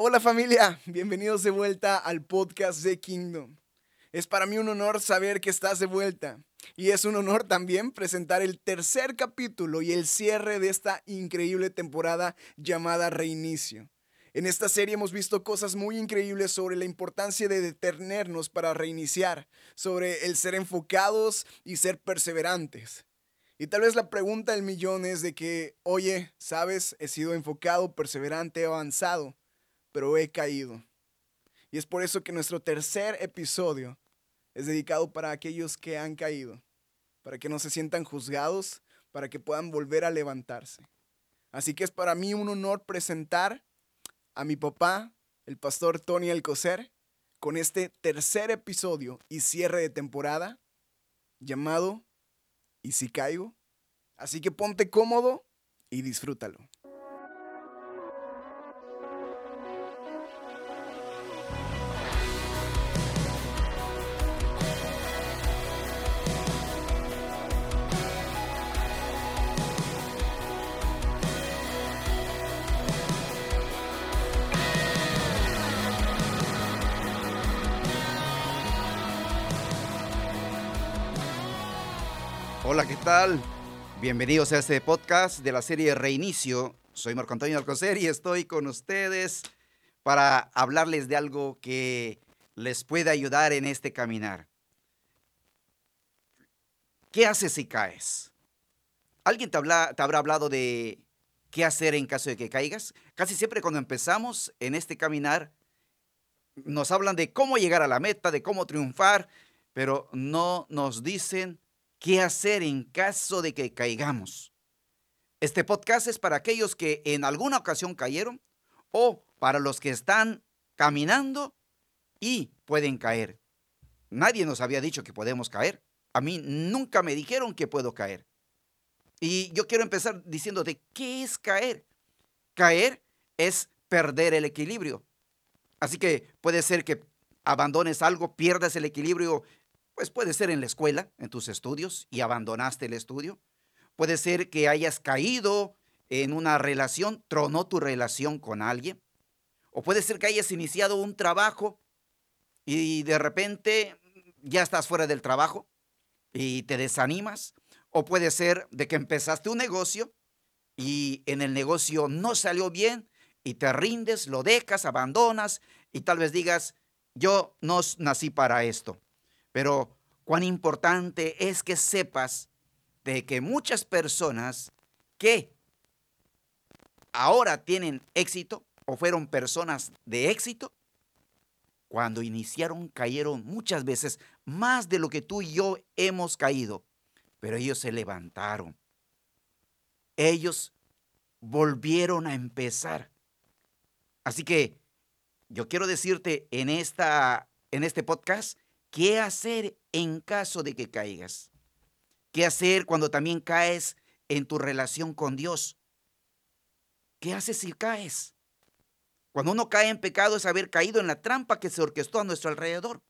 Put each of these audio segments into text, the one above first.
Hola familia, bienvenidos de vuelta al podcast de Kingdom. Es para mí un honor saber que estás de vuelta y es un honor también presentar el tercer capítulo y el cierre de esta increíble temporada llamada Reinicio. En esta serie hemos visto cosas muy increíbles sobre la importancia de detenernos para reiniciar, sobre el ser enfocados y ser perseverantes. Y tal vez la pregunta del millón es de que, oye, sabes, he sido enfocado, perseverante, avanzado, pero he caído. Y es por eso que nuestro tercer episodio es dedicado para aquellos que han caído, para que no se sientan juzgados, para que puedan volver a levantarse. Así que es para mí un honor presentar a mi papá, el pastor Tony Alcocer, con este tercer episodio y cierre de temporada llamado ¿Y si caigo? Así que ponte cómodo y disfrútalo. Hola, ¿qué tal? Bienvenidos a este podcast de la serie Reinicio. Soy Marco Antonio Alcocer y estoy con ustedes para hablarles de algo que les puede ayudar en este caminar. ¿Qué haces si caes? ¿Alguien te, te habrá hablado de qué hacer en caso de que caigas? Casi siempre cuando empezamos en este caminar nos hablan de cómo llegar a la meta, de cómo triunfar, pero no nos dicen qué hacer en caso de que caigamos. Este podcast es para aquellos que en alguna ocasión cayeron o para los que están caminando y pueden caer. Nadie nos había dicho que podemos caer. A mí nunca me dijeron que puedo caer. Y yo quiero empezar diciéndote, ¿qué es caer? Caer es perder el equilibrio. Así que puede ser que abandones algo, pierdas el equilibrio pues puede ser en la escuela, en tus estudios, y abandonaste el estudio. Puede ser que hayas caído en una relación, tronó tu relación con alguien. O puede ser que hayas iniciado un trabajo y de repente ya estás fuera del trabajo y te desanimas. O puede ser de que empezaste un negocio y en el negocio no salió bien y te rindes, lo dejas, abandonas y tal vez digas, yo no nací para esto. Pero cuán importante es que sepas de que muchas personas que ahora tienen éxito o fueron personas de éxito, cuando iniciaron cayeron muchas veces más de lo que tú y yo hemos caído, pero ellos se levantaron. Ellos volvieron a empezar. Así que yo quiero decirte en, esta, en este podcast ¿Qué hacer en caso de que caigas? ¿Qué hacer cuando también caes en tu relación con Dios? ¿Qué haces si caes? Cuando uno cae en pecado es haber caído en la trampa que se orquestó a nuestro alrededor.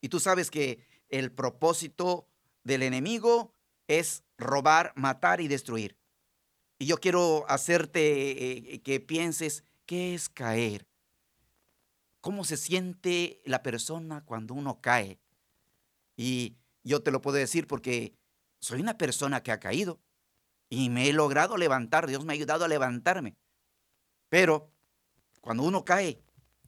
Y tú sabes que el propósito del enemigo es robar, matar y destruir. Y yo quiero hacerte eh, que pienses, ¿qué es caer? Cómo se siente la persona cuando uno cae. Y yo te lo puedo decir porque soy una persona que ha caído y me he logrado levantar. Dios me ha ayudado a levantarme. Pero cuando uno cae,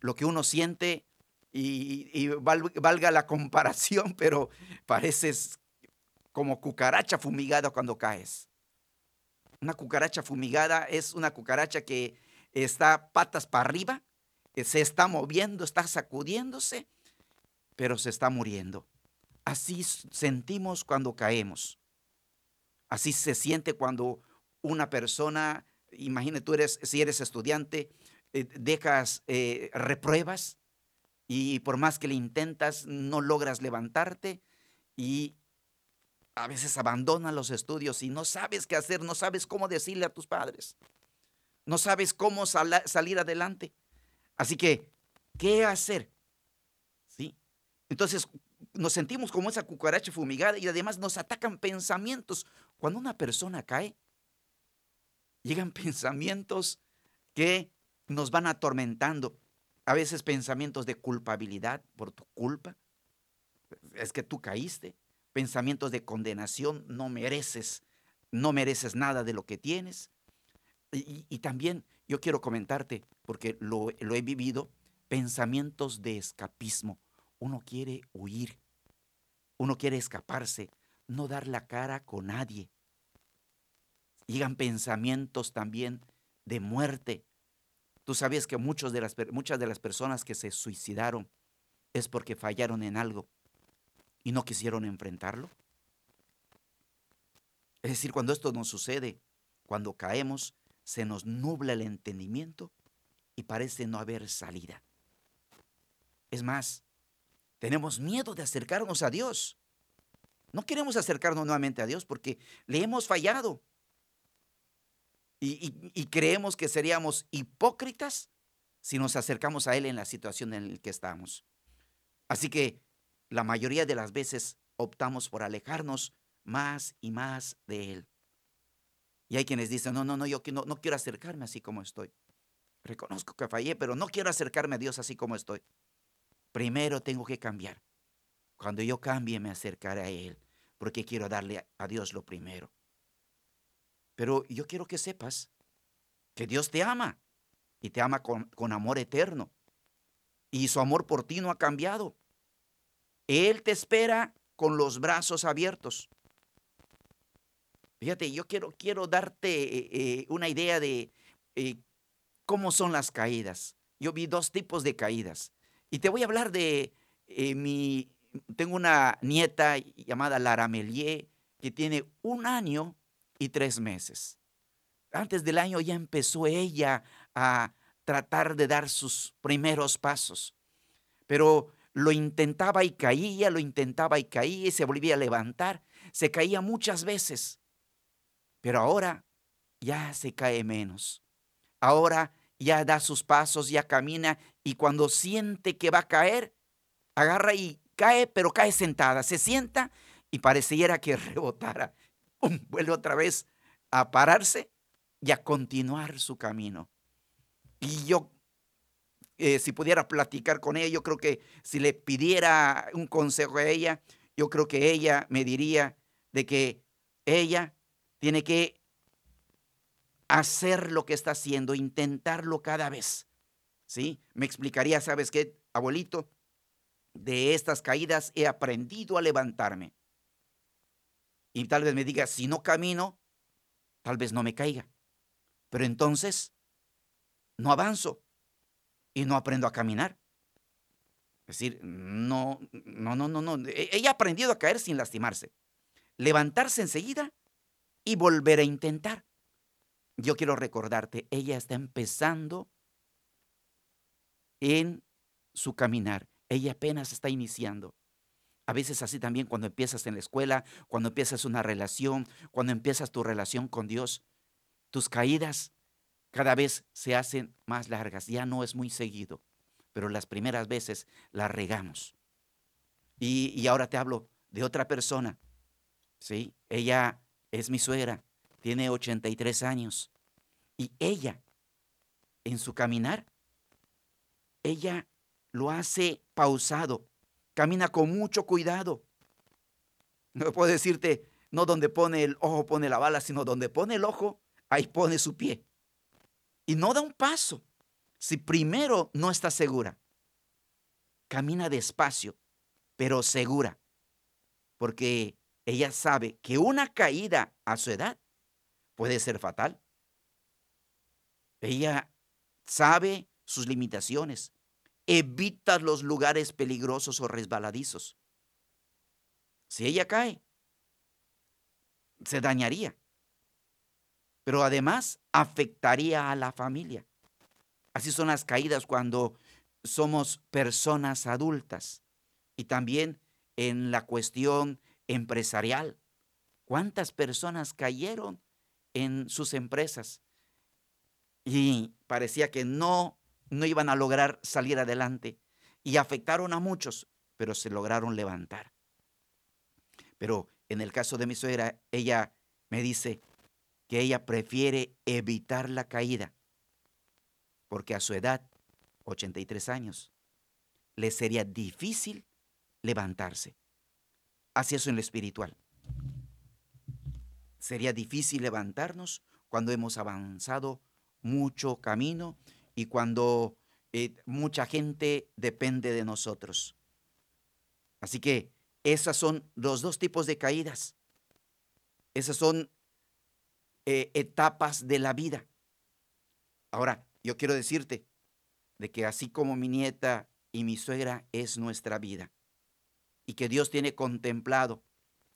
lo que uno siente, y, y val, valga la comparación, pero pareces como cucaracha fumigada cuando caes. Una cucaracha fumigada es una cucaracha que está patas para arriba se está moviendo, está sacudiéndose, pero se está muriendo. Así sentimos cuando caemos. Así se siente cuando una persona, imagínate tú eres, si eres estudiante, eh, dejas, eh, repruebas y por más que le intentas, no logras levantarte y a veces abandonas los estudios y no sabes qué hacer, no sabes cómo decirle a tus padres, no sabes cómo sal salir adelante. Así que, ¿qué hacer? ¿Sí? Entonces, nos sentimos como esa cucaracha fumigada y además nos atacan pensamientos. Cuando una persona cae, llegan pensamientos que nos van atormentando. A veces pensamientos de culpabilidad por tu culpa. Es que tú caíste. Pensamientos de condenación, no mereces, no mereces nada de lo que tienes. Y, y también yo quiero comentarte, porque lo, he vivido, pensamientos de escapismo. Uno quiere huir, uno quiere escaparse, no dar la cara con nadie. Llegan pensamientos también de muerte. Tú sabías que muchos de las, muchas de las personas que se suicidaron es porque fallaron en algo y no quisieron enfrentarlo. Es decir, cuando esto nos sucede, cuando caemos, se nos nubla el entendimiento y parece no haber salida. Es más, tenemos miedo de acercarnos a Dios. No queremos acercarnos nuevamente a Dios porque le hemos fallado. Y, creemos que seríamos hipócritas si nos acercamos a Él en la situación en la que estamos. Así que la mayoría de las veces optamos por alejarnos más y más de Él. Y hay quienes dicen, no, no, no, yo no, no quiero acercarme así como estoy. Reconozco que fallé, pero no quiero acercarme a Dios así como estoy. Primero tengo que cambiar. Cuando yo cambie me acercaré a Él, porque quiero darle a Dios lo primero. Pero yo quiero que sepas que Dios te ama y te ama con, con amor eterno. Y su amor por ti no ha cambiado. Él te espera con los brazos abiertos. Fíjate, yo quiero, quiero darte eh, eh, una idea de eh, cómo son las caídas. Yo vi dos tipos de caídas. Y te voy a hablar de mi... Tengo una nieta llamada Lara Melier que tiene un año y tres meses. Antes del año ya empezó ella a tratar de dar sus primeros pasos. Pero lo intentaba y caía, lo intentaba y caía y se volvía a levantar. Se caía muchas veces. Pero ahora ya se cae menos. Ahora ya da sus pasos, ya camina y cuando siente que va a caer, agarra y cae, pero cae sentada. Se sienta y pareciera que rebotara. Vuelve otra vez a pararse y a continuar su camino. Y yo, eh, si pudiera platicar con ella, yo creo que si le pidiera un consejo a ella, yo creo que ella me diría de que ella tiene que hacer lo que está haciendo, intentarlo cada vez. ¿Sí? Me explicaría, ¿sabes qué, abuelito? De estas caídas he aprendido a levantarme. Y tal vez me diga, si no camino, tal vez no me caiga. Pero entonces, no avanzo y no aprendo a caminar. Es decir, no, no, no, no, no. Ella ha aprendido a caer sin lastimarse. Levantarse enseguida y volver a intentar. Yo quiero recordarte, ella está empezando en su caminar. Ella apenas está iniciando. A veces así también cuando empiezas en la escuela, cuando empiezas una relación, cuando empiezas tu relación con Dios, tus caídas cada vez se hacen más largas. Ya no es muy seguido, pero las primeras veces las regamos. Y, y ahora te hablo de otra persona. ¿sí? Ella es mi suegra, tiene 83 años. Y ella, en su caminar, ella lo hace pausado, camina con mucho cuidado. No puedo decirte, no donde pone el ojo pone la bala, sino donde pone el ojo, ahí pone su pie. Y no da un paso si primero no está segura. Camina despacio, pero segura, porque ella sabe que una caída a su edad puede ser fatal. Ella sabe sus limitaciones, evita los lugares peligrosos o resbaladizos. Si ella cae, se dañaría, pero además afectaría a la familia. Así son las caídas cuando somos personas adultas y también en la cuestión empresarial. ¿Cuántas personas cayeron en sus empresas? Y parecía que no, no iban a lograr salir adelante. Y afectaron a muchos, pero se lograron levantar. Pero en el caso de mi suegra, ella me dice que ella prefiere evitar la caída porque a su edad, 83 años, le sería difícil levantarse. Así eso en lo espiritual. Sería difícil levantarnos cuando hemos avanzado mucho camino y cuando eh, mucha gente depende de nosotros. Así que esas son los dos tipos de caídas. Esas son eh, etapas de la vida. Ahora, yo quiero decirte de que así como mi nieta y mi suegra es nuestra vida y que Dios tiene contemplado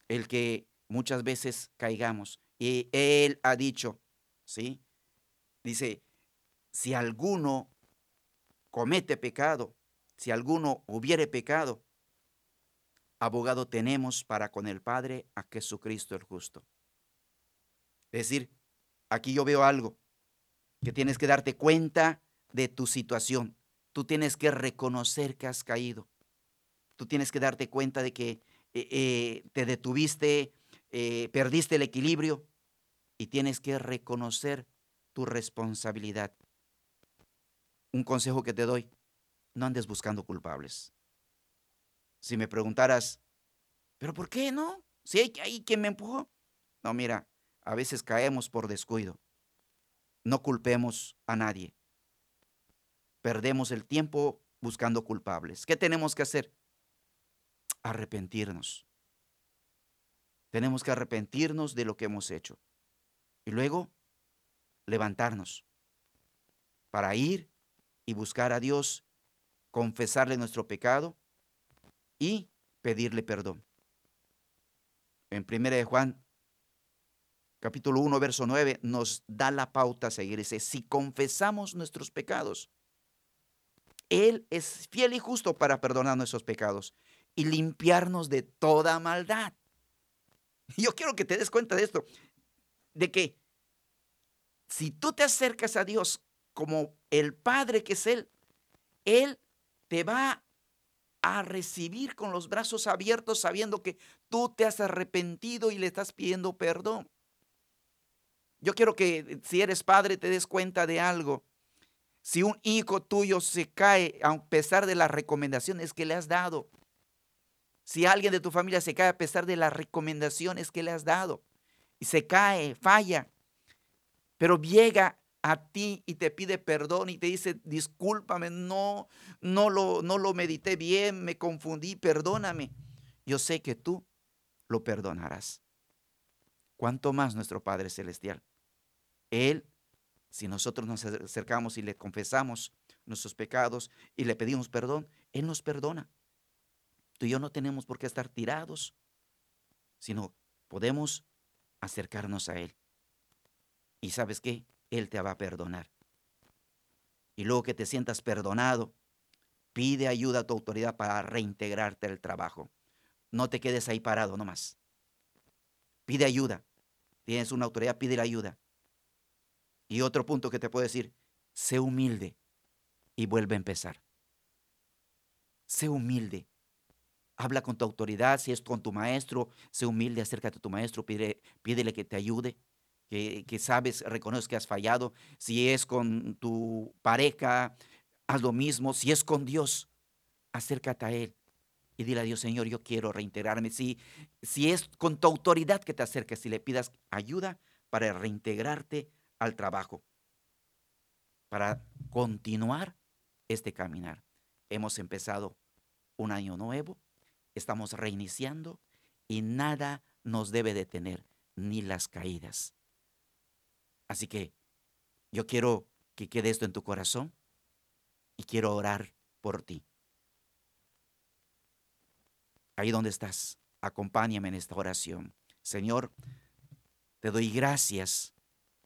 el que muchas veces caigamos. Y Él ha dicho, ¿sí? Dice, si alguno comete pecado, si alguno hubiere pecado, abogado tenemos para con el Padre a Jesucristo el justo. Es decir, aquí yo veo algo, que tienes que darte cuenta de tu situación. Tú tienes que reconocer que has caído. Tú tienes que darte cuenta de que eh, eh, te detuviste, eh, perdiste el equilibrio y tienes que reconocer tu responsabilidad. Un consejo que te doy, no andes buscando culpables. Si me preguntaras, ¿pero por qué no? Si hay, hay quien me empujó. No, mira, a veces caemos por descuido. No culpemos a nadie. Perdemos el tiempo buscando culpables. ¿Qué tenemos que hacer? Arrepentirnos. Tenemos que arrepentirnos de lo que hemos hecho. Y luego levantarnos para ir y buscar a Dios, confesarle nuestro pecado y pedirle perdón. En 1 de Juan, capítulo 1, verso 9, nos da la pauta a seguir. Dice, si confesamos nuestros pecados, Él es fiel y justo para perdonar nuestros pecados y limpiarnos de toda maldad. Yo quiero que te des cuenta de esto, de que si tú te acercas a Dios como el Padre que es Él, Él te va a recibir con los brazos abiertos sabiendo que tú te has arrepentido y le estás pidiendo perdón. Yo quiero que si eres padre te des cuenta de algo. Si un hijo tuyo se cae a pesar de las recomendaciones que le has dado, si alguien de tu familia se cae a pesar de las recomendaciones que le has dado, y se cae, falla, pero llega a ti y te pide perdón y te dice, discúlpame, no, no lo, no lo medité bien, me confundí, perdóname. Yo sé que tú lo perdonarás. ¿Cuánto más nuestro Padre Celestial? Él, si nosotros nos acercamos y le confesamos nuestros pecados y le pedimos perdón, Él nos perdona. Tú y yo no tenemos por qué estar tirados, sino podemos acercarnos a Él. ¿Y sabes qué? Él te va a perdonar. Y luego que te sientas perdonado, pide ayuda a tu autoridad para reintegrarte al trabajo. No te quedes ahí parado nomás. Pide ayuda. Tienes una autoridad, pide la ayuda. Y otro punto que te puedo decir, sé humilde y vuelve a empezar. Sé humilde. Habla con tu autoridad, si es con tu maestro, sé humilde, acércate a tu maestro, pídele que te ayude que, sabes, reconoces que has fallado. Si es con tu pareja, haz lo mismo. Si es con Dios, acércate a Él y dile a Dios, Señor, yo quiero reintegrarme. Si, si es con tu autoridad que te acerques y le pidas ayuda para reintegrarte al trabajo, para continuar este caminar. Hemos empezado un año nuevo, estamos reiniciando y nada nos debe detener, ni las caídas. Así que yo quiero que quede esto en tu corazón y quiero orar por ti. Ahí donde estás, acompáñame en esta oración. Señor, te doy gracias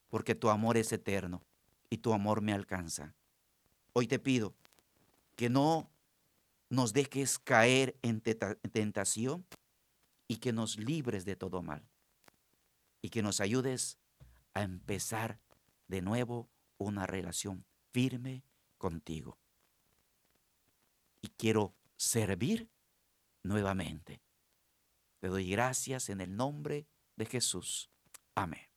porque tu amor es eterno y tu amor me alcanza. Hoy te pido que no nos dejes caer en tentación y que nos libres de todo mal y que nos ayudes a empezar de nuevo una relación firme contigo. Y quiero servir nuevamente. Te doy gracias en el nombre de Jesús. Amén.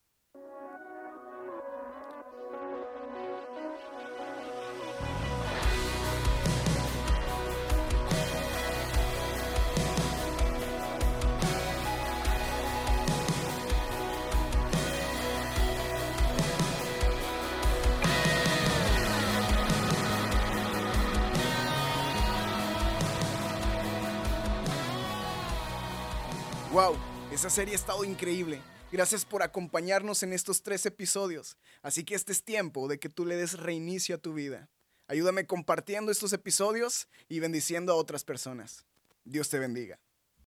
Wow, esa serie ha estado increíble. Gracias por acompañarnos en estos tres episodios. Así que este es tiempo de que tú le des reinicio a tu vida. Ayúdame compartiendo estos episodios y bendiciendo a otras personas. Dios te bendiga.